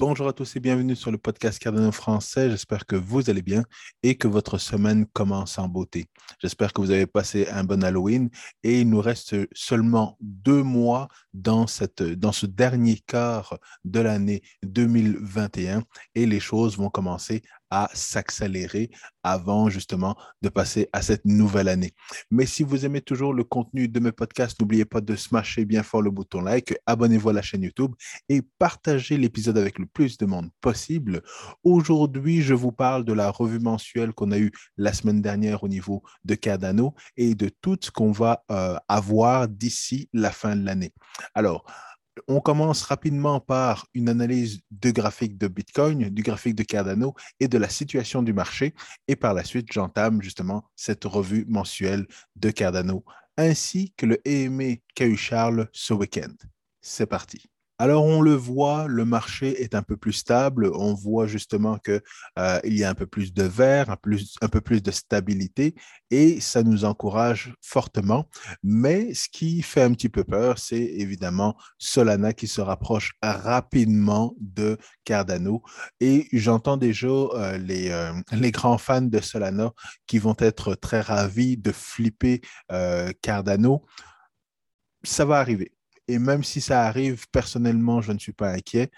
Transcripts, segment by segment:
Bonjour à tous et bienvenue sur le podcast Cardano français. J'espère que vous allez bien et que votre semaine commence en beauté. J'espère que vous avez passé un bon Halloween et il nous reste seulement deux mois dans, dans ce dernier quart de l'année 2021 et les choses vont commencer à s'accélérer avant justement de passer à cette nouvelle année. Mais si vous aimez toujours le contenu de mes podcasts, n'oubliez pas de smasher bien fort le bouton like, abonnez-vous à la chaîne YouTube et partagez l'épisode avec le plus de monde possible. Aujourd'hui, je vous parle de la revue mensuelle qu'on a eue la semaine dernière au niveau de Cardano et de tout ce qu'on va euh, avoir d'ici la fin de l'année. Alors, on commence rapidement par une analyse de graphique de Bitcoin, du graphique de Cardano et de la situation du marché. Et par la suite, j'entame justement cette revue mensuelle de Cardano ainsi que le EMA qu'a eu Charles ce week-end. C'est parti. Alors, on le voit, le marché est un peu plus stable. On voit justement qu'il euh, y a un peu plus de vert, un, peu plus de stabilité et ça nous encourage fortement. Mais ce qui fait un petit peu peur, c'est évidemment Solana qui se rapproche rapidement de Cardano. Et j'entends déjà euh, euh, les, grands fans de Solana qui vont être très ravis de flipper Cardano. Ça va arriver et même si ça arrive, personnellement, je ne suis pas inquiet.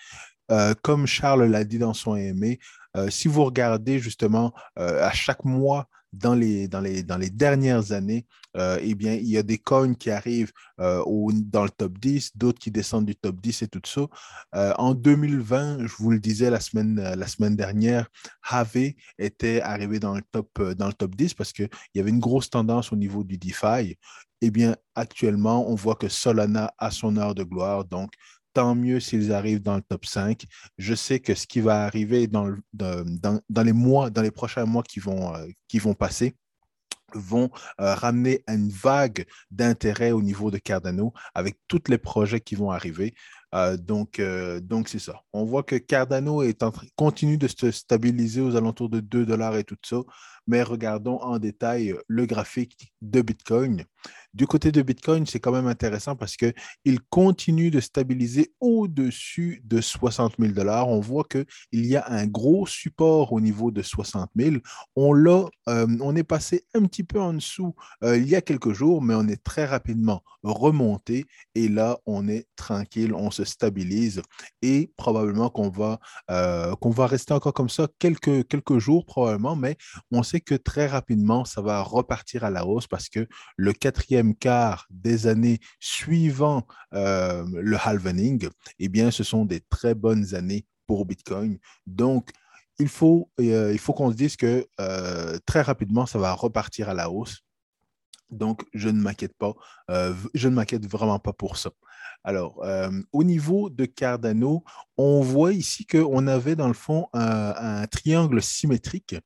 Euh, comme Charles l'a dit dans son aimé, euh, si vous regardez justement euh, à chaque mois dans les, dans les, dans les dernières années, eh bien, il y a des coins qui arrivent dans le top 10, d'autres qui descendent du top 10 et tout ça. en 2020, je vous le disais la semaine, la semaine dernière, Have était arrivé dans le top, dans le top 10 parce qu'il y avait une grosse tendance au niveau du DeFi eh bien, actuellement, on voit que Solana a son heure de gloire. Donc, tant mieux s'ils arrivent dans le top 5. Je sais que ce qui va arriver dans, les mois, dans les prochains mois qui vont, euh, passer, vont euh, ramener une vague d'intérêt au niveau de Cardano avec tous les projets qui vont arriver. Euh, donc, c'est ça. On voit que Cardano continue de se stabiliser aux alentours de 2 dollars et tout ça. Mais regardons en détail le graphique de Bitcoin. Du côté de Bitcoin, c'est quand même intéressant parce qu'il continue de stabiliser au-dessus de 60 000 dollars. On voit qu'il y a un gros support au niveau de 60 000. On, l'a, euh, on est passé un petit peu en dessous euh, il y a quelques jours, mais on est très rapidement remonté et là, on est tranquille, on se stabilise et probablement qu'on va, euh, qu'on va rester encore comme ça quelques, quelques jours probablement, mais on que très rapidement, ça va repartir à la hausse parce que le quatrième quart des années suivant euh, le halvening, eh bien, ce sont des très bonnes années pour Bitcoin. Donc, il faut, euh, faut qu'on se dise que euh, très rapidement, ça va repartir à la hausse. Donc, je ne m'inquiète pas. Je ne m'inquiète vraiment pas pour ça. Alors, euh, au niveau de Cardano, on voit ici qu'on avait dans le fond un, triangle symétrique.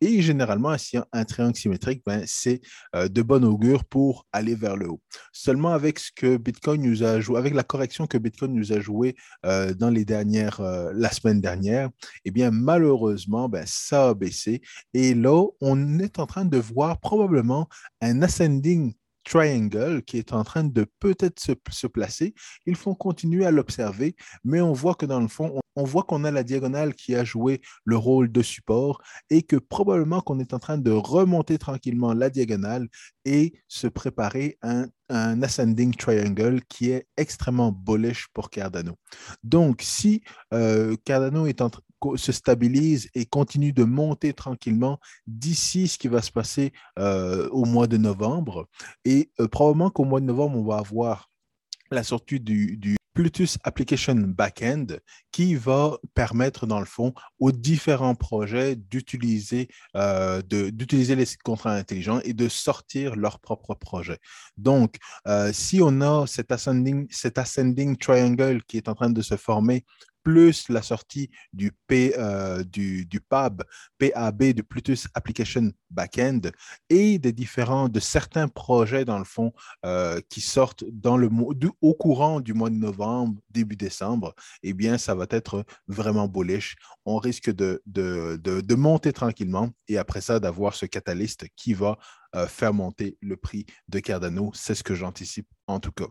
Et généralement, un, triangle symétrique, ben, c'est euh, de bon augure pour aller vers le haut. Seulement avec ce que Bitcoin nous a joué, avec la correction que Bitcoin nous a joué euh, dans les dernières, la semaine dernière, eh bien, malheureusement, ben, ça a baissé. Et là, on est en train de voir probablement un ascending triangle qui est en train de peut-être se, placer. Il faut continuer à l'observer, mais on voit que dans le fond, on, voit qu'on a la diagonale qui a joué le rôle de support et que probablement qu'on est en train de remonter tranquillement la diagonale et se préparer un, un ascending triangle qui est extrêmement bullish pour Cardano. Donc, si euh, Cardano est en, se stabilise et continue de monter tranquillement d'ici ce qui va se passer euh, au mois de novembre. Et euh, probablement qu'au mois de novembre, on va avoir la sortie du, Plutus Application Backend qui va permettre, dans le fond, aux différents projets d'utiliser euh, les contrats intelligents et de sortir leurs propres projets. Donc, si on a cet ascending, cet ascending triangle qui est en train de se former plus la sortie du, P, euh, du, du, PAB, PAB, du Plutus Application Backend, et des différents, de certains projets, dans le fond, euh, qui sortent dans le, au courant du mois de novembre, début décembre, eh bien, ça va être vraiment bullish. On risque de, de monter tranquillement et après ça, d'avoir ce catalyste qui va euh, faire monter le prix de Cardano. C'est ce que j'anticipe en tout cas.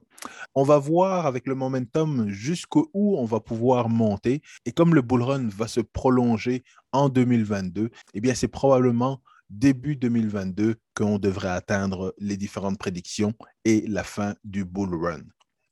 On va voir avec le momentum jusqu'où on va pouvoir monter. Et comme le bull run va se prolonger en 2022, eh bien, c'est probablement début 2022 qu'on devrait atteindre les différentes prédictions et la fin du bull run.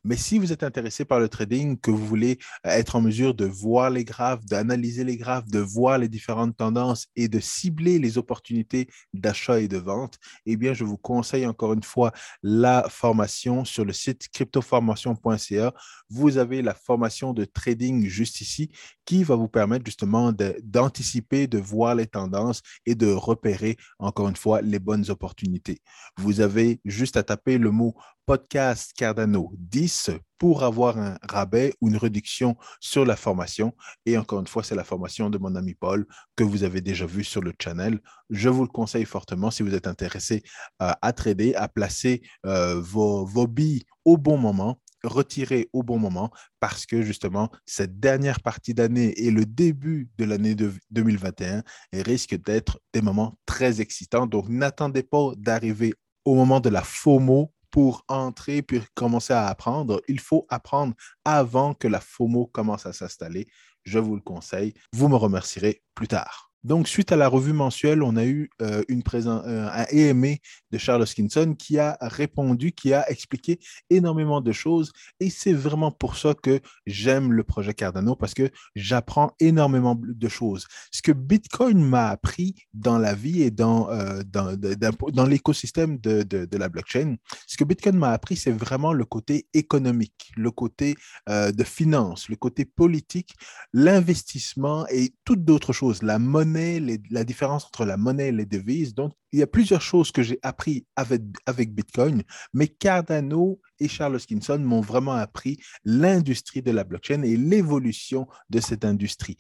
Mais si vous êtes intéressé par le trading, que vous voulez euh, être en mesure de voir les graphes, d'analyser les graphes, de voir les différentes tendances et de cibler les opportunités d'achat et de vente, eh bien, je vous conseille encore une fois la formation sur le site cryptoformation.ca. Vous avez la formation de trading juste ici qui va vous permettre justement d'anticiper, de, voir les tendances et de repérer encore une fois les bonnes opportunités. Vous avez juste à taper le mot podcast Cardano 10 pour avoir un rabais ou une réduction sur la formation. Et encore une fois, c'est la formation de mon ami Paul que vous avez déjà vu sur le channel. Je vous le conseille fortement si vous êtes intéressé à trader, à placer euh, vos, vos billes au bon moment retirer au bon moment parce que justement, cette dernière partie d'année et le début de l'année 2021 risquent d'être des moments très excitants. Donc, n'attendez pas d'arriver au moment de la FOMO pour entrer puis commencer à apprendre. Il faut apprendre avant que la FOMO commence à s'installer. Je vous le conseille. Vous me remercierez plus tard. Donc, suite à la revue mensuelle, on a eu euh, une euh, un EMA de Charles Hoskinson qui a répondu, qui a expliqué énormément de choses. Et c'est vraiment pour ça que j'aime le projet Cardano parce que j'apprends énormément de choses. Ce que Bitcoin m'a appris dans la vie et dans, euh, dans, dans l'écosystème de, de, de, la blockchain, ce que Bitcoin m'a appris, c'est vraiment le côté économique, le côté de finance, le côté politique, l'investissement et toutes d'autres choses, la monnaie la différence entre la monnaie et les devises. Donc, il y a plusieurs choses que j'ai appris avec, avec Bitcoin, mais Cardano Charles Hoskinson m'ont vraiment appris l'industrie de la blockchain et l'évolution de cette industrie.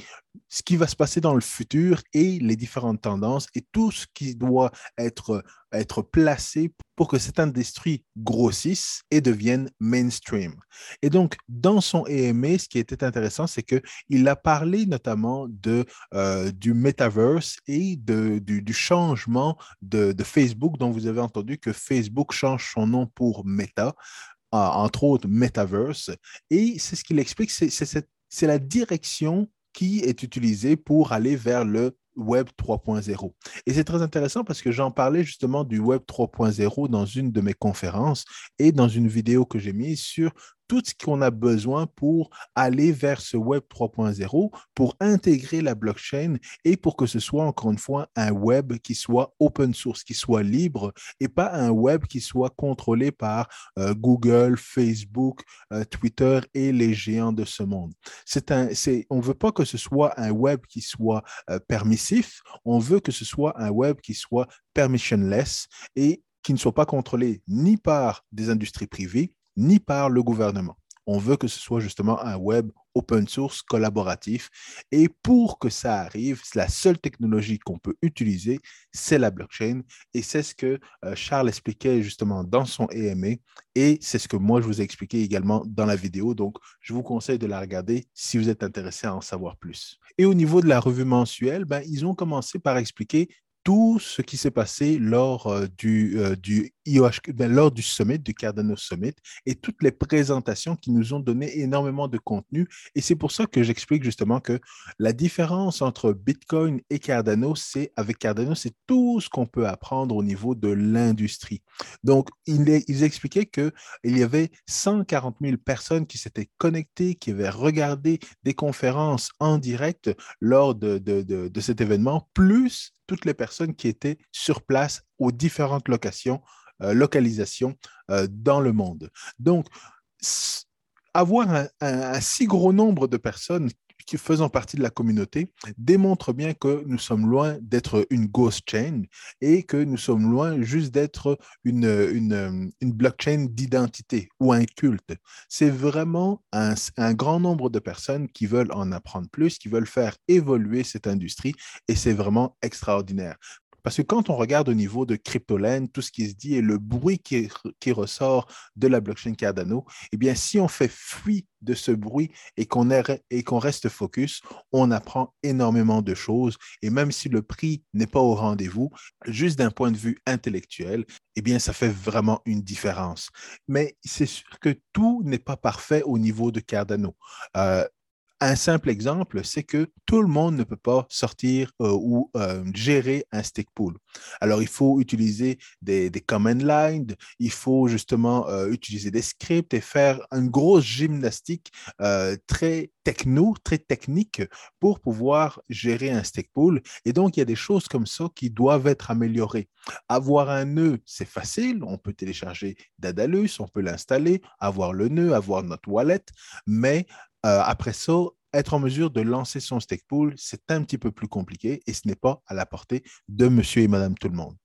Ce qui va se passer dans le futur et les différentes tendances et tout ce qui doit être, placé pour que cette industrie grossisse et devienne mainstream. Et donc, dans son EMA, ce qui était intéressant, c'est qu'il a parlé notamment euh, du metaverse et de, du changement de, Facebook, dont vous avez entendu que Facebook change son nom pour Meta, entre autres Metaverse. Et c'est ce qu'il explique, c'est la direction qui est utilisée pour aller vers le Web 3.0. Et c'est très intéressant parce que j'en parlais justement du Web 3.0 dans une de mes conférences et dans une vidéo que j'ai mise sur tout ce qu'on a besoin pour aller vers ce Web 3.0, pour intégrer la blockchain et pour que ce soit, encore une fois, un web qui soit open source, qui soit libre et pas un web qui soit contrôlé par euh, Google, Facebook, euh, Twitter et les géants de ce monde. Un, on ne veut pas que ce soit un web qui soit euh, permissif, on veut que ce soit un web qui soit permissionless et qui ne soit pas contrôlé ni par des industries privées, ni par le gouvernement. On veut que ce soit justement un web open source collaboratif. Et pour que ça arrive, la seule technologie qu'on peut utiliser, c'est la blockchain. Et c'est ce que euh, Charles expliquait justement dans son EMA. Et c'est ce que moi, je vous ai expliqué également dans la vidéo. Donc, je vous conseille de la regarder si vous êtes intéressé à en savoir plus. Et au niveau de la revue mensuelle, ben, ils ont commencé par expliquer tout ce qui s'est passé lors euh, du, euh, du ben, lors du summit, du Cardano Summit, et toutes les présentations qui nous ont donné énormément de contenu. Et c'est pour ça que j'explique justement que la différence entre Bitcoin et Cardano, c'est avec Cardano, c'est tout ce qu'on peut apprendre au niveau de l'industrie. Donc, ils, expliquaient qu'il y avait 140 000 personnes qui s'étaient connectées, qui avaient regardé des conférences en direct lors de, de, de cet événement, plus toutes les personnes qui étaient sur place aux différentes locations euh, localisation euh, dans le monde. Donc, avoir un, si gros nombre de personnes qui faisant partie de la communauté démontre bien que nous sommes loin d'être une ghost chain et que nous sommes loin juste d'être une, blockchain d'identité ou un culte. C'est vraiment un, grand nombre de personnes qui veulent en apprendre plus, qui veulent faire évoluer cette industrie et c'est vraiment extraordinaire. Parce que quand on regarde au niveau de CryptoLand, tout ce qui se dit et le bruit qui, qui ressort de la blockchain Cardano, eh bien, si on fait fuite de ce bruit et qu'on reste focus, on apprend énormément de choses. Et même si le prix n'est pas au rendez-vous, juste d'un point de vue intellectuel, eh bien, ça fait vraiment une différence. Mais c'est sûr que tout n'est pas parfait au niveau de Cardano. Euh, un simple exemple, c'est que tout le monde ne peut pas sortir euh, ou euh, gérer un stick pool. Alors, il faut utiliser des, command lines, il faut justement euh, utiliser des scripts et faire une grosse gymnastique très techno, très technique pour pouvoir gérer un stick pool. Et donc, il y a des choses comme ça qui doivent être améliorées. Avoir un nœud, c'est facile. On peut télécharger Dadalus, on peut l'installer, avoir le nœud, avoir notre wallet, mais euh, après ça, être en mesure de lancer son stake pool, c'est un petit peu plus compliqué et ce n'est pas à la portée de monsieur et madame tout le monde.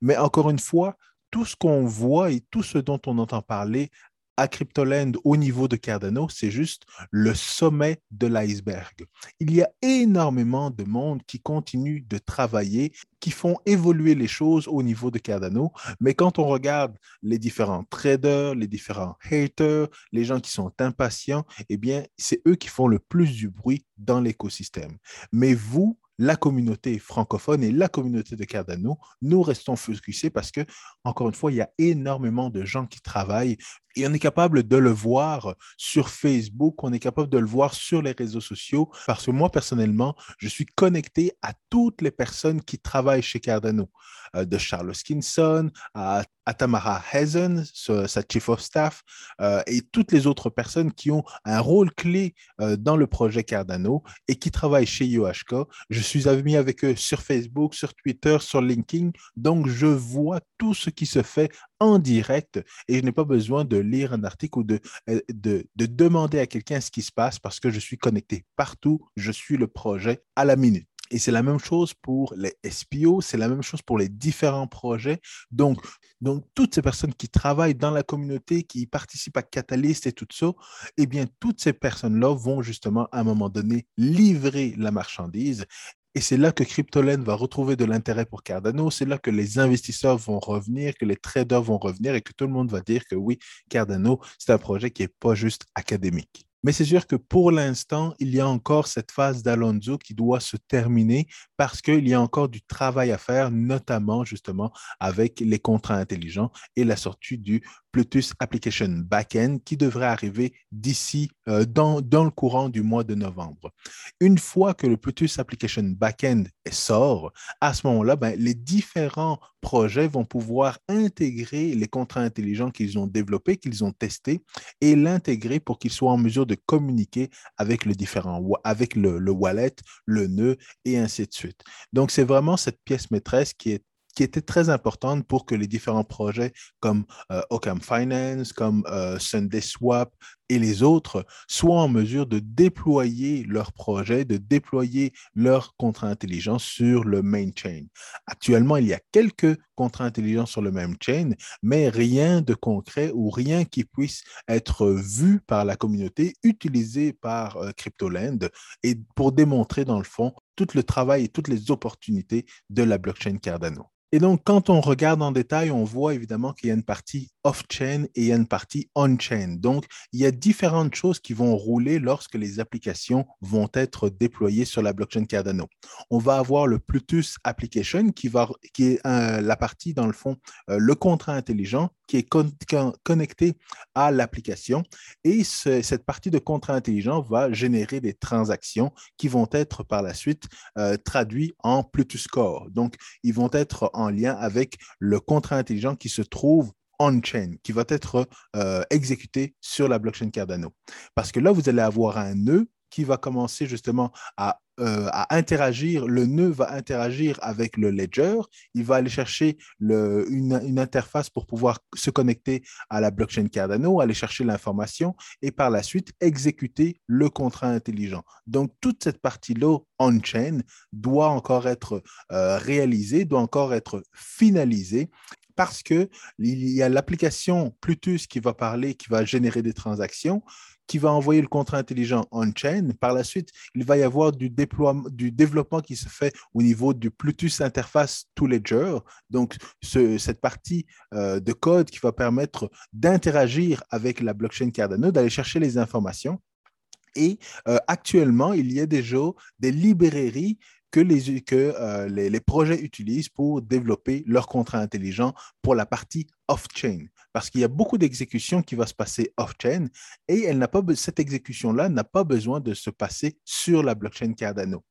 Mais encore une fois, tout ce qu'on voit et tout ce dont on entend parler à Cryptoland au niveau de Cardano, c'est juste le sommet de l'iceberg. Il y a énormément de monde qui continue de travailler, qui font évoluer les choses au niveau de Cardano, mais quand on regarde les différents traders, les différents haters, les gens qui sont impatients, eh bien, c'est eux qui font le plus du bruit dans l'écosystème. Mais vous, la communauté francophone et la communauté de Cardano, nous restons focusés parce que, encore une fois, il y a énormément de gens qui travaillent et on est capable de le voir sur Facebook, on est capable de le voir sur les réseaux sociaux parce que moi, personnellement, je suis connecté à toutes les personnes qui travaillent chez Cardano, euh, de Charles Skinson à, Tamara Hazen, sa chief of staff, euh, et toutes les autres personnes qui ont un rôle clé euh, dans le projet Cardano et qui travaillent chez. Je suis ami avec eux sur Facebook, sur Twitter, sur LinkedIn, donc je vois tout ce qui se fait en direct et je n'ai pas besoin de lire un article ou de, euh, de, de demander à quelqu'un ce qui se passe parce que je suis connecté partout, je suis le projet à la minute. Et c'est la même chose pour les SPO, c'est la même chose pour les différents projets. Donc, donc, toutes ces personnes qui travaillent dans la communauté, qui participent à Catalyst et tout ça, eh bien, toutes ces personnes-là vont justement à un moment donné livrer la marchandise et c'est là que Cryptolen va retrouver de l'intérêt pour Cardano. C'est là que les investisseurs vont revenir, que les traders vont revenir et que tout le monde va dire que oui, Cardano, c'est un projet qui n'est pas juste académique. Mais c'est sûr que pour l'instant, il y a encore cette phase d'Alonso qui doit se terminer parce qu'il y a encore du travail à faire, notamment justement avec les contrats intelligents et la sortie du Plutus Application Backend qui devrait arriver d'ici euh, dans, le courant du mois de novembre. Une fois que le Plutus Application Backend sort, à ce moment-là, ben, les différents projets vont pouvoir intégrer les contrats intelligents qu'ils ont développés, qu'ils ont testés, et l'intégrer pour qu'ils soient en mesure de communiquer avec le différent, avec le, le wallet, le nœud et ainsi de suite. Donc, c'est vraiment cette pièce maîtresse qui est qui était très importante pour que les différents projets comme euh, Occam Finance, comme euh, Sunday Swap et les autres soient en mesure de déployer leurs projets, de déployer leurs contrats intelligents sur le main chain. Actuellement, il y a quelques contrats intelligents sur le main chain, mais rien de concret ou rien qui puisse être vu par la communauté, utilisé par euh, CryptoLand et pour démontrer dans le fond tout le travail et toutes les opportunités de la blockchain Cardano. Et donc, quand on regarde en détail, on voit évidemment qu'il y a une partie off-chain et il y a une partie on-chain. Donc, il y a différentes choses qui vont rouler lorsque les applications vont être déployées sur la blockchain Cardano. On va avoir le Plutus Application qui, va, qui est la partie, dans le fond, euh, le contrat intelligent qui est connecté à l'application. Et cette partie de contrat intelligent va générer des transactions qui vont être par la suite euh, traduites en Plutus Core. Donc, ils vont être en lien avec le contrat intelligent qui se trouve on-chain, qui va être euh, exécuté sur la blockchain Cardano. Parce que là, vous allez avoir un nœud qui va commencer justement à, euh, à, interagir, le nœud va interagir avec le ledger, il va aller chercher une, une, interface pour pouvoir se connecter à la blockchain Cardano, aller chercher l'information et par la suite exécuter le contrat intelligent. Donc toute cette partie-là on-chain doit encore être euh, réalisée, doit encore être finalisée parce qu'il y a l'application Plutus qui va parler, qui va générer des transactions, qui va envoyer le contrat intelligent on-chain. Par la suite, il va y avoir du, déploiement, du développement qui se fait au niveau du Bluetooth interface to Ledger. Donc, cette partie euh, de code qui va permettre d'interagir avec la blockchain Cardano, d'aller chercher les informations. Et euh, actuellement, il y a déjà des librairies que, les, euh, les, projets utilisent pour développer leur contrat intelligent pour la partie off-chain. Parce qu'il y a beaucoup d'exécutions qui vont se passer off-chain et cette exécution-là n'a pas besoin de se passer sur la blockchain Cardano.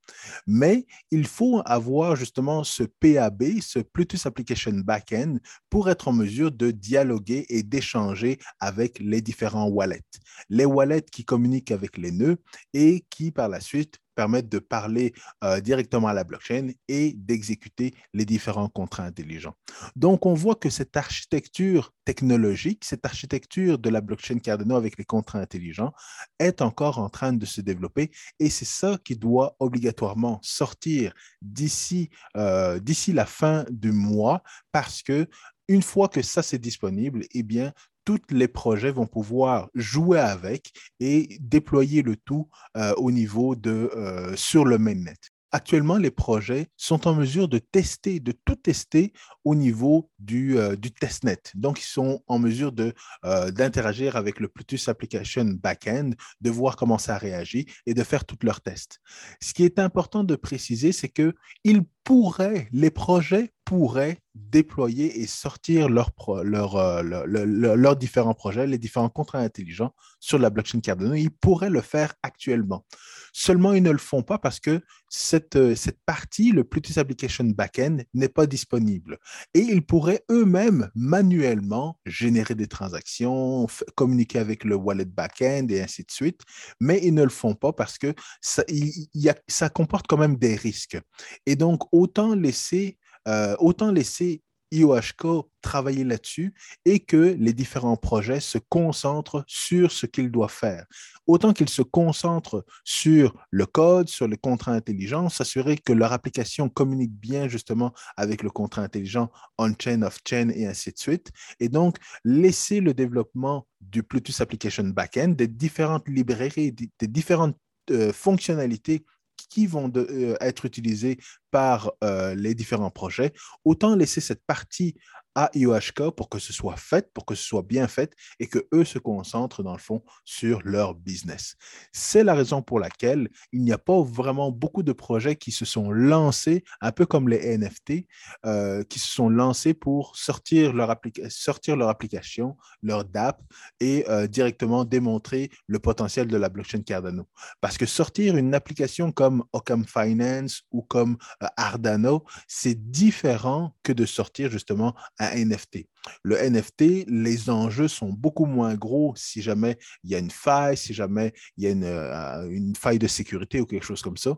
Mais il faut avoir justement ce PAB, ce Bluetooth Application Backend, pour être en mesure de dialoguer et d'échanger avec les différents wallets. Les wallets qui communiquent avec les nœuds et qui, par la suite, permettent de parler euh, directement à la blockchain et d'exécuter les différents contrats intelligents. Donc, on voit que cette architecture technologique, cette architecture de la blockchain Cardano avec les contrats intelligents est encore en train de se développer et c'est ça qui doit obligatoirement sortir d'ici euh, la fin du mois parce que une fois que ça c'est disponible, eh bien, tous les projets vont pouvoir jouer avec et déployer le tout euh, au niveau de euh, sur le mainnet. Actuellement, les projets sont en mesure de tester, de tout tester au niveau du, euh, du testnet. Donc, ils sont en mesure d'interagir avec le Bluetooth Application Backend, de voir comment ça réagit et de faire tous leurs tests. Ce qui est important de préciser, c'est qu'ils pourraient, les projets pourraient déployer et sortir leurs leur, différents projets, les différents contrats intelligents sur la blockchain Cardano. Ils pourraient le faire actuellement. Seulement, ils ne le font pas parce que cette, cette partie, le Bluetooth Application Backend, n'est pas disponible. Et ils pourraient eux-mêmes manuellement générer des transactions, communiquer avec le wallet backend et ainsi de suite. Mais ils ne le font pas parce que ça, y a, ça comporte quand même des risques. Et donc, autant laisser, euh, autant laisser IOHK travailler là-dessus et que les différents projets se concentrent sur ce qu'ils doivent faire. Autant qu'ils se concentrent sur le code, sur le contrat intelligent, s'assurer que leur application communique bien justement avec le contrat intelligent on-chain, off-chain et ainsi de suite. Et donc, laisser le développement du Bluetooth Application Backend, des différentes librairies, des différentes euh, fonctionnalités qui vont euh, être utilisés par euh, les différents projets, autant laisser cette partie à IOHK pour que ce soit fait, pour que ce soit bien fait et que eux se concentrent dans le fond sur leur business. C'est la raison pour laquelle il n'y a pas vraiment beaucoup de projets qui se sont lancés, un peu comme les NFT, euh, qui se sont lancés pour sortir leur, sortir leur application, leur DApp et euh, directement démontrer le potentiel de la blockchain Cardano. Parce que sortir une application comme Occam Finance ou comme euh, Ardano, c'est différent que de sortir justement un NFT. Le NFT, les enjeux sont beaucoup moins gros si jamais il y a une faille, si jamais il y a une, euh, une faille de sécurité ou quelque chose comme ça.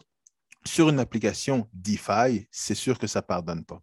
Sur une application DeFi, c'est sûr que ça ne pardonne pas.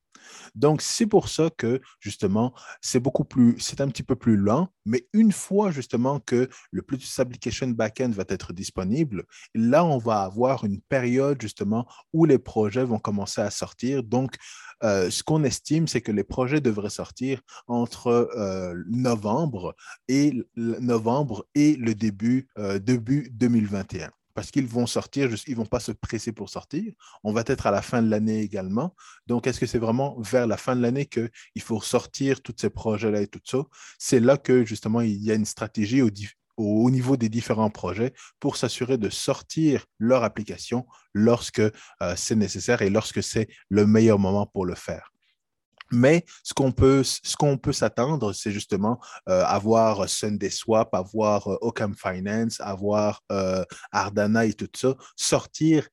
Donc, c'est pour ça que, justement, c'est beaucoup plus, c'est un petit peu plus lent, mais une fois, justement, que le Bluetooth Application Backend va être disponible, là, on va avoir une période, justement, où les projets vont commencer à sortir. Donc, euh, ce qu'on estime, c'est que les projets devraient sortir entre euh, novembre, et, novembre et le début, euh, début 2021 parce qu'ils vont sortir, ils ne vont pas se presser pour sortir. On va être à la fin de l'année également. Donc, est-ce que c'est vraiment vers la fin de l'année qu'il faut sortir tous ces projets-là et tout ça? C'est là que, justement, il y a une stratégie au, niveau des différents projets pour s'assurer de sortir leur application lorsque euh, c'est nécessaire et lorsque c'est le meilleur moment pour le faire. Mais ce qu'on peut, ce s'attendre, c'est justement euh, avoir Sunday Swap, avoir euh, Finance, avoir euh, Ardana et tout ça sortir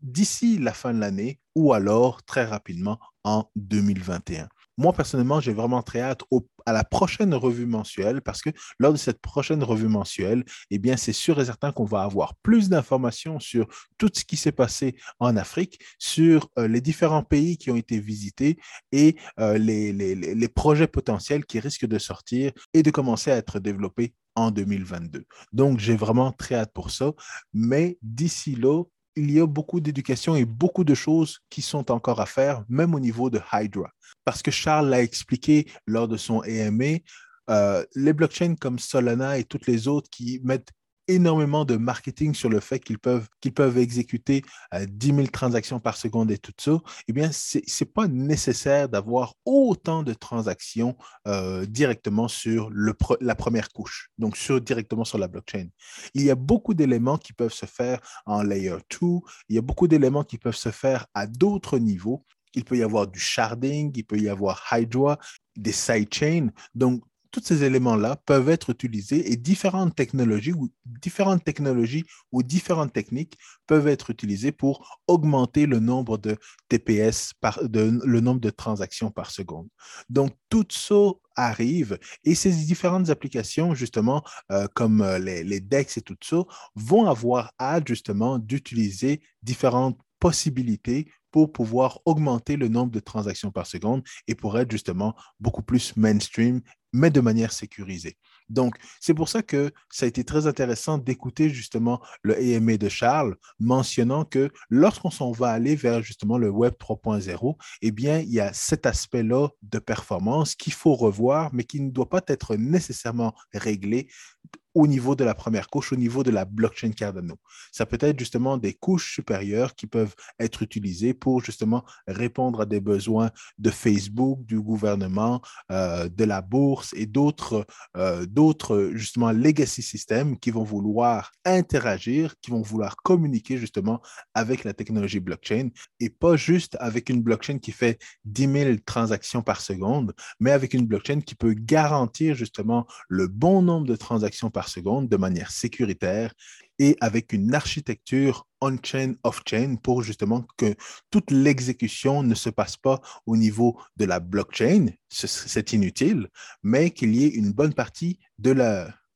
d'ici la fin de l'année ou alors très rapidement en 2021. Moi, personnellement, j'ai vraiment très hâte à la prochaine revue mensuelle parce que lors de cette prochaine revue mensuelle, eh c'est sûr et certain qu'on va avoir plus d'informations sur tout ce qui s'est passé en Afrique, sur euh, les différents pays qui ont été visités et euh, les, les projets potentiels qui risquent de sortir et de commencer à être développés en 2022. Donc, j'ai vraiment très hâte pour ça. Mais d'ici là, il y a beaucoup d'éducation et beaucoup de choses qui sont encore à faire, même au niveau de Hydra. Parce que Charles l'a expliqué lors de son AMA, euh, les blockchains comme Solana et toutes les autres qui mettent énormément de marketing sur le fait qu'ils peuvent, peuvent exécuter 10 000 transactions par seconde et tout ça, eh bien, ce n'est pas nécessaire d'avoir autant de transactions directement sur le, la première couche, donc sur, directement sur la blockchain. Il y a beaucoup d'éléments qui peuvent se faire en layer 2, il y a beaucoup d'éléments qui peuvent se faire à d'autres niveaux. Il peut y avoir du sharding, il peut y avoir Hydra, des sidechains. Donc, tous ces éléments-là peuvent être utilisés et différentes technologies ou différentes technologies ou différentes techniques peuvent être utilisées pour augmenter le nombre de TPS par le nombre de transactions par seconde. Donc tout ça arrive et ces différentes applications justement euh, comme euh, les, les DEX et tout ça vont avoir hâte justement d'utiliser différentes possibilités pour pouvoir augmenter le nombre de transactions par seconde et pour être justement beaucoup plus mainstream, mais de manière sécurisée. Donc, c'est pour ça que ça a été très intéressant d'écouter justement le AMA de Charles mentionnant que lorsqu'on s'en va aller vers justement le Web 3.0, eh bien, il y a cet aspect-là de performance qu'il faut revoir, mais qui ne doit pas être nécessairement réglé au niveau de la première couche, au niveau de la blockchain Cardano. Ça peut être justement des couches supérieures qui peuvent être utilisées pour justement répondre à des besoins de Facebook, du gouvernement, euh, de la bourse et d'autres euh, d'autres justement legacy systems qui vont vouloir interagir, qui vont vouloir communiquer justement avec la technologie blockchain et pas juste avec une blockchain qui fait 10 000 transactions par seconde, mais avec une blockchain qui peut garantir justement le bon nombre de transactions par seconde de manière sécuritaire et avec une architecture on-chain, off-chain pour justement que toute l'exécution ne se passe pas au niveau de la blockchain, c'est inutile, mais qu'il y ait une bonne partie de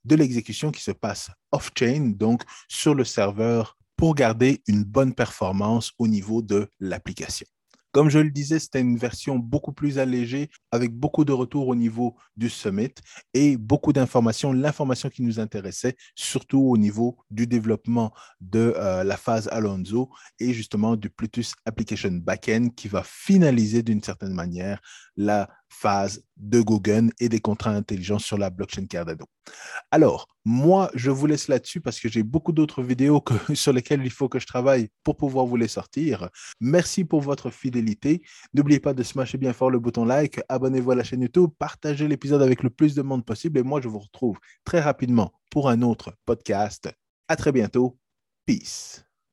l'exécution qui se passe off-chain, donc sur le serveur, pour garder une bonne performance au niveau de l'application. Comme je le disais, c'était une version beaucoup plus allégée avec beaucoup de retours au niveau du summit et beaucoup d'informations, l'information qui nous intéressait, surtout au niveau du développement de euh, la phase Alonso et justement du Plutus Application Backend qui va finaliser d'une certaine manière la phase de Google et des contrats intelligents sur la blockchain Cardano. Alors, moi, je vous laisse là-dessus parce que j'ai beaucoup d'autres vidéos sur lesquelles il faut que je travaille pour pouvoir vous les sortir. Merci pour votre fidélité. N'oubliez pas de smasher bien fort le bouton like, abonnez-vous à la chaîne YouTube, partagez l'épisode avec le plus de monde possible et moi, je vous retrouve très rapidement pour un autre podcast. À très bientôt. Peace.